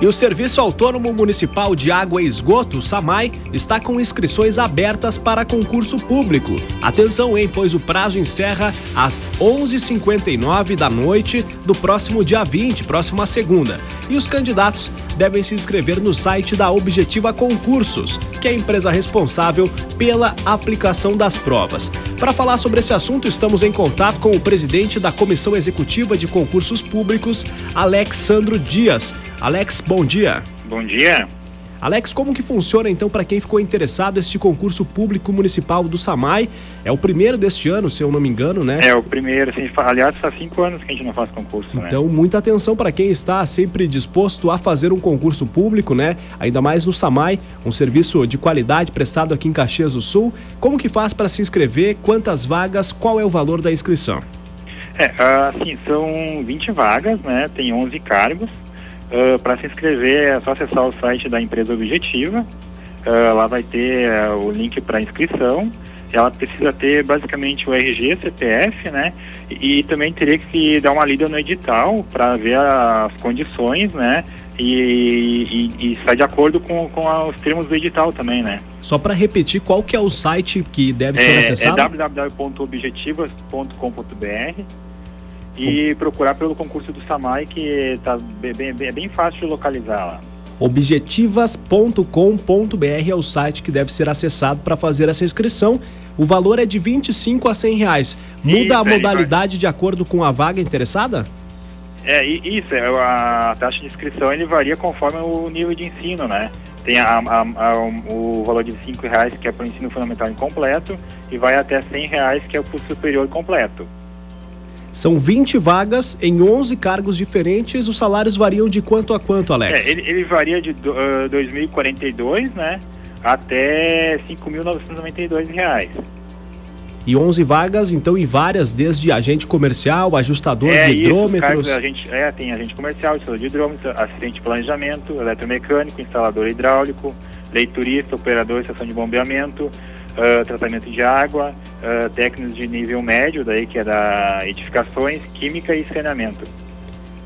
E o Serviço Autônomo Municipal de Água e Esgoto, SAMAI, está com inscrições abertas para concurso público. Atenção, hein, pois o prazo encerra às 11h59 da noite do próximo dia 20, próxima segunda. E os candidatos devem se inscrever no site da Objetiva Concursos, que é a empresa responsável pela aplicação das provas. Para falar sobre esse assunto, estamos em contato com o presidente da Comissão Executiva de Concursos Públicos, Alexandro Dias. Alex, bom dia. Bom dia. Alex, como que funciona então para quem ficou interessado este concurso público municipal do SAMAI? É o primeiro deste ano, se eu não me engano, né? É o primeiro, assim, aliás, faz cinco anos que a gente não faz concurso, né? Então, muita atenção para quem está sempre disposto a fazer um concurso público, né? Ainda mais no SAMAI, um serviço de qualidade prestado aqui em Caxias do Sul. Como que faz para se inscrever? Quantas vagas? Qual é o valor da inscrição? É, assim, são 20 vagas, né? Tem 11 cargos. Uh, ah, Para se inscrever é só acessar o site da empresa Objetiva. Uh, lá vai ter uh, o link para inscrição. Ela precisa ter basicamente o RG, CPF, né? E, e também teria que dar uma lida no edital para ver as condições, né? E, e, e sai de acordo com, com os termos do edital também, né? Só para repetir, qual que é o site que deve ser é, acessado? É www.objetivas.com.br e procurar pelo concurso do SAMAI, que tá bem, bem, é bem fácil de localizar lá. Objetivas.com.br é o site que deve ser acessado para fazer essa inscrição. O valor é de 25 a 100 reais. Muda isso, a modalidade de acordo com a vaga interessada? É, isso. É, a taxa de inscrição ele varia conforme o nível de ensino, né? Tem a, a, a, o valor de 5 reais que é para o ensino fundamental incompleto e vai até 100 reais que é para o superior completo. São 20 vagas em 11 cargos diferentes. Os salários variam de quanto a quanto, Alex? É, ele, ele, varia de uh, 2.042, né, até 5.992 reais. E 11 vagas, então, em várias, desde agente comercial, ajustador é, de hidrômetros. Isso, agente, é, tem agente comercial, ajustador de hidrômetros, assistente de planejamento, eletromecânico, instalador hidráulico, leiturista, operador, estação de bombeamento, uh, tratamento de água, uh, técnicos de nível médio, daí que é da edificações, química e saneamento.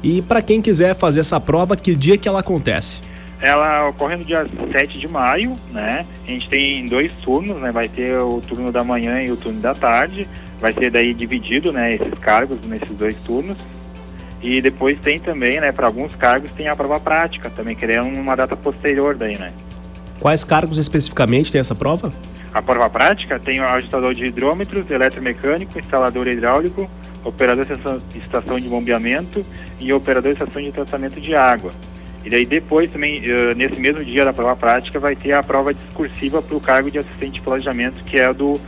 E para quem quiser fazer essa prova, que dia que ela acontece? Ela ocorre no dia 7 de maio, né? A gente tem dois turnos, né? Vai ter o turno da manhã e o turno da tarde. Vai ser daí dividido, né? Esses cargos nesses dois turnos. E depois tem também, né? Para alguns cargos tem a prova prática também, querendo uma data posterior daí, né? Quais cargos especificamente tem essa prova? A prova prática tem o ajustador de hidrômetros, eletromecânico, instalador hidráulico, operador de estação de bombeamento e operador de estação de tratamento de água. E daí depois também, uh, nesse mesmo dia da prova prática, vai ter a prova discursiva para o cargo de assistente de planejamento, que é do uh,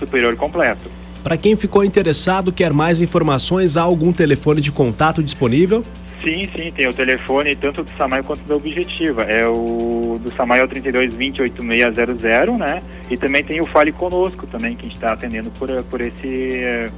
superior completo. Para quem ficou interessado, quer mais informações, há algum telefone de contato disponível? Sim, sim, tem o telefone tanto do Samai quanto da Objetiva. É o do Samai é o 32208600, né? E também tem o Fale Conosco também, que a gente está atendendo por, por, esse,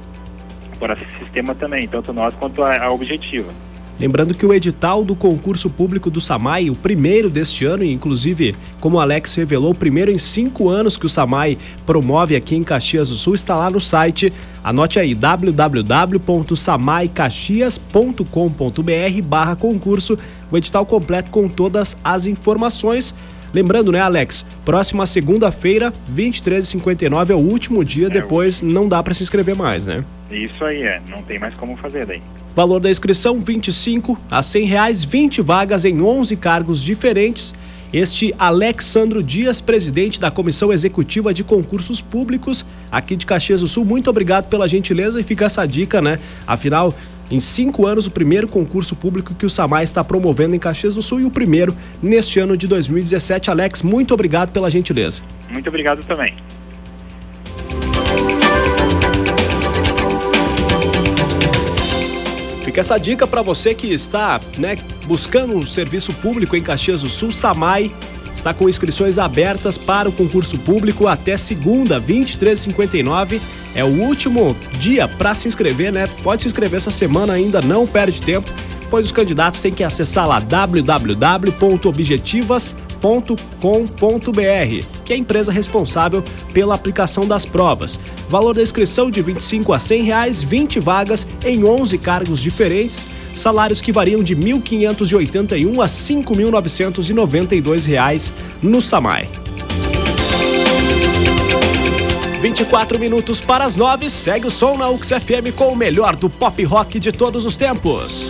por esse sistema também, tanto nós quanto a, a Objetiva. Lembrando que o edital do concurso público do SAMAI, o primeiro deste ano, e inclusive, como o Alex revelou, o primeiro em cinco anos que o SAMAI promove aqui em Caxias do Sul, está lá no site. Anote aí, www.samaicaxias.com.br barra concurso, o edital completo com todas as informações. Lembrando, né, Alex? Próxima segunda-feira, 23h59 é o último dia, é, depois não dá para se inscrever mais, né? Isso aí é, não tem mais como fazer daí. Valor da inscrição: 25 a 100 reais, 20 vagas em 11 cargos diferentes. Este Alexandro Dias, presidente da Comissão Executiva de Concursos Públicos aqui de Caxias do Sul. Muito obrigado pela gentileza e fica essa dica, né? Afinal, em cinco anos, o primeiro concurso público que o SAMAI está promovendo em Caxias do Sul e o primeiro neste ano de 2017. Alex, muito obrigado pela gentileza. Muito obrigado também. Fica essa dica para você que está né, buscando um serviço público em Caxias do Sul. Samai está com inscrições abertas para o concurso público até segunda, 23h59. É o último dia para se inscrever, né? Pode se inscrever essa semana ainda, não perde tempo, pois os candidatos têm que acessar lá www.objetivas.com.br que é a empresa responsável pela aplicação das provas. Valor da inscrição de R$ 25 a 100 reais, 20 vagas em 11 cargos diferentes, salários que variam de R$ 1.581 a R$ 5.992 no SAMAI. 24 minutos para as 9, segue o som na UX FM com o melhor do pop rock de todos os tempos.